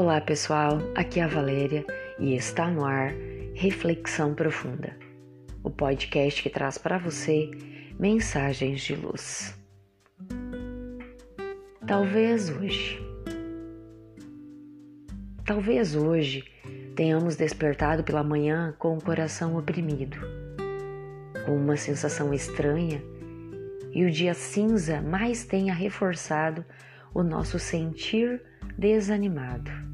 Olá pessoal, aqui é a Valéria e está no ar Reflexão Profunda, o podcast que traz para você mensagens de luz. Talvez hoje, talvez hoje tenhamos despertado pela manhã com o coração oprimido, com uma sensação estranha e o dia cinza mais tenha reforçado o nosso sentir desanimado.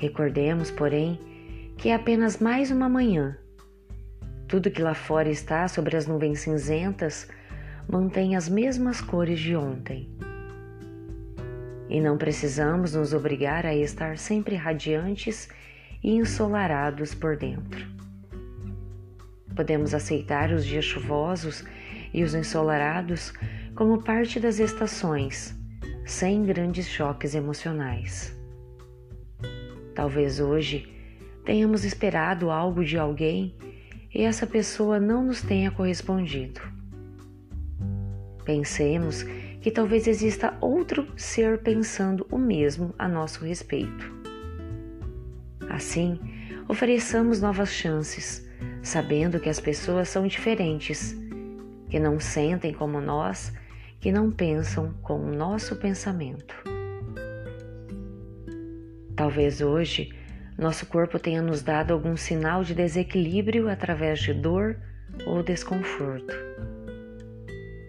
Recordemos, porém, que é apenas mais uma manhã. Tudo que lá fora está sobre as nuvens cinzentas mantém as mesmas cores de ontem. E não precisamos nos obrigar a estar sempre radiantes e ensolarados por dentro. Podemos aceitar os dias chuvosos e os ensolarados como parte das estações, sem grandes choques emocionais. Talvez hoje tenhamos esperado algo de alguém e essa pessoa não nos tenha correspondido. Pensemos que talvez exista outro ser pensando o mesmo a nosso respeito. Assim, ofereçamos novas chances, sabendo que as pessoas são diferentes que não sentem como nós, que não pensam com o nosso pensamento. Talvez hoje nosso corpo tenha nos dado algum sinal de desequilíbrio através de dor ou desconforto.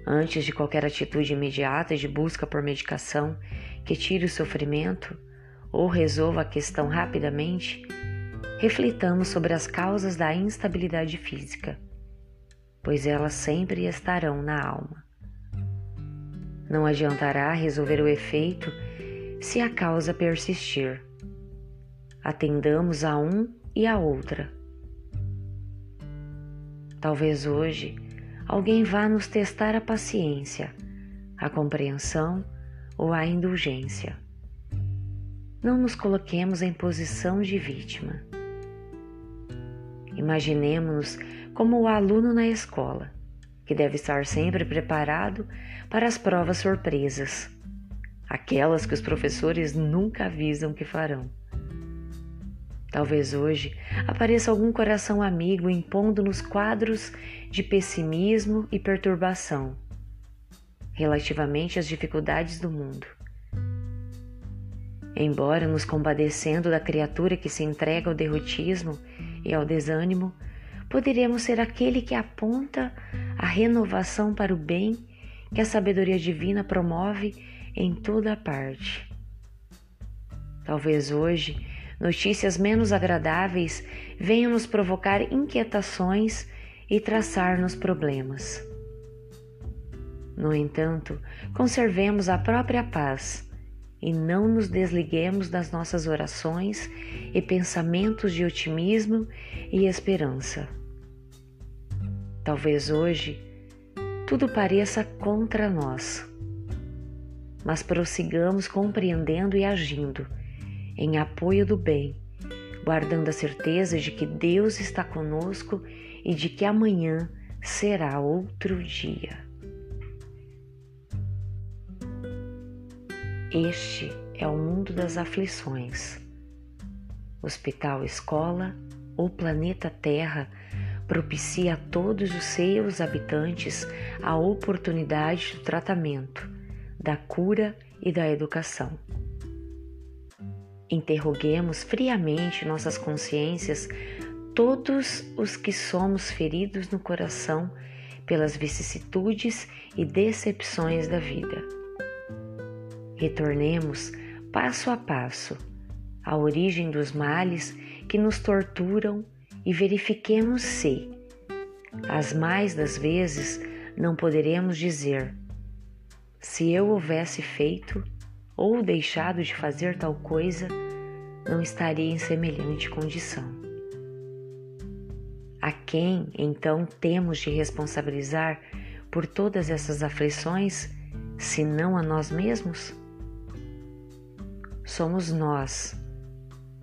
Antes de qualquer atitude imediata de busca por medicação que tire o sofrimento ou resolva a questão rapidamente, reflitamos sobre as causas da instabilidade física pois elas sempre estarão na alma. Não adiantará resolver o efeito se a causa persistir. Atendamos a um e a outra. Talvez hoje alguém vá nos testar a paciência, a compreensão ou a indulgência. Não nos coloquemos em posição de vítima. Imaginemos-nos como o aluno na escola, que deve estar sempre preparado para as provas surpresas, aquelas que os professores nunca avisam que farão. Talvez hoje apareça algum coração amigo impondo-nos quadros de pessimismo e perturbação relativamente às dificuldades do mundo. Embora nos compadecendo da criatura que se entrega ao derrotismo e ao desânimo, poderemos ser aquele que aponta a renovação para o bem que a sabedoria divina promove em toda parte. Talvez hoje notícias menos agradáveis venham nos provocar inquietações e traçar-nos problemas. No entanto, conservemos a própria paz e não nos desliguemos das nossas orações e pensamentos de otimismo e esperança. Talvez hoje tudo pareça contra nós, mas prossigamos compreendendo e agindo em apoio do bem, guardando a certeza de que Deus está conosco e de que amanhã será outro dia. Este é o mundo das aflições. Hospital Escola ou Planeta Terra propicia a todos os seus habitantes a oportunidade do tratamento, da cura e da educação. Interroguemos friamente nossas consciências, todos os que somos feridos no coração pelas vicissitudes e decepções da vida. Retornemos passo a passo à origem dos males que nos torturam e verifiquemos se, as mais das vezes, não poderemos dizer: se eu houvesse feito ou deixado de fazer tal coisa, não estaria em semelhante condição. A quem então temos de responsabilizar por todas essas aflições, se não a nós mesmos? Somos nós,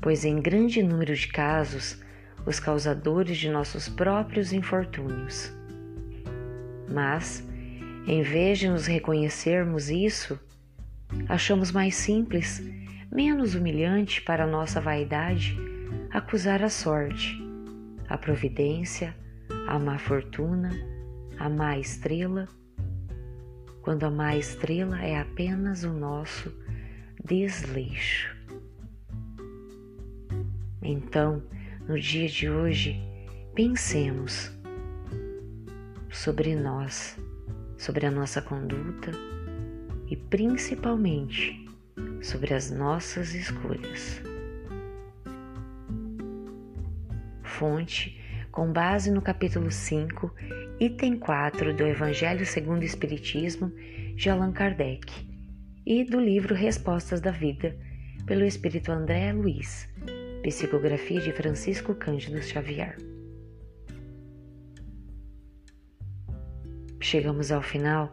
pois em grande número de casos os causadores de nossos próprios infortúnios. Mas, em vez de nos reconhecermos isso, achamos mais simples menos humilhante para nossa vaidade acusar a sorte, a providência, a má fortuna, a má estrela, quando a má estrela é apenas o nosso desleixo. Então, no dia de hoje, pensemos sobre nós, sobre a nossa conduta e principalmente sobre as nossas escolhas. Fonte com base no capítulo 5, item 4 do Evangelho segundo o Espiritismo de Allan Kardec e do livro Respostas da Vida, pelo Espírito André Luiz, psicografia de Francisco Cândido Xavier. Chegamos ao final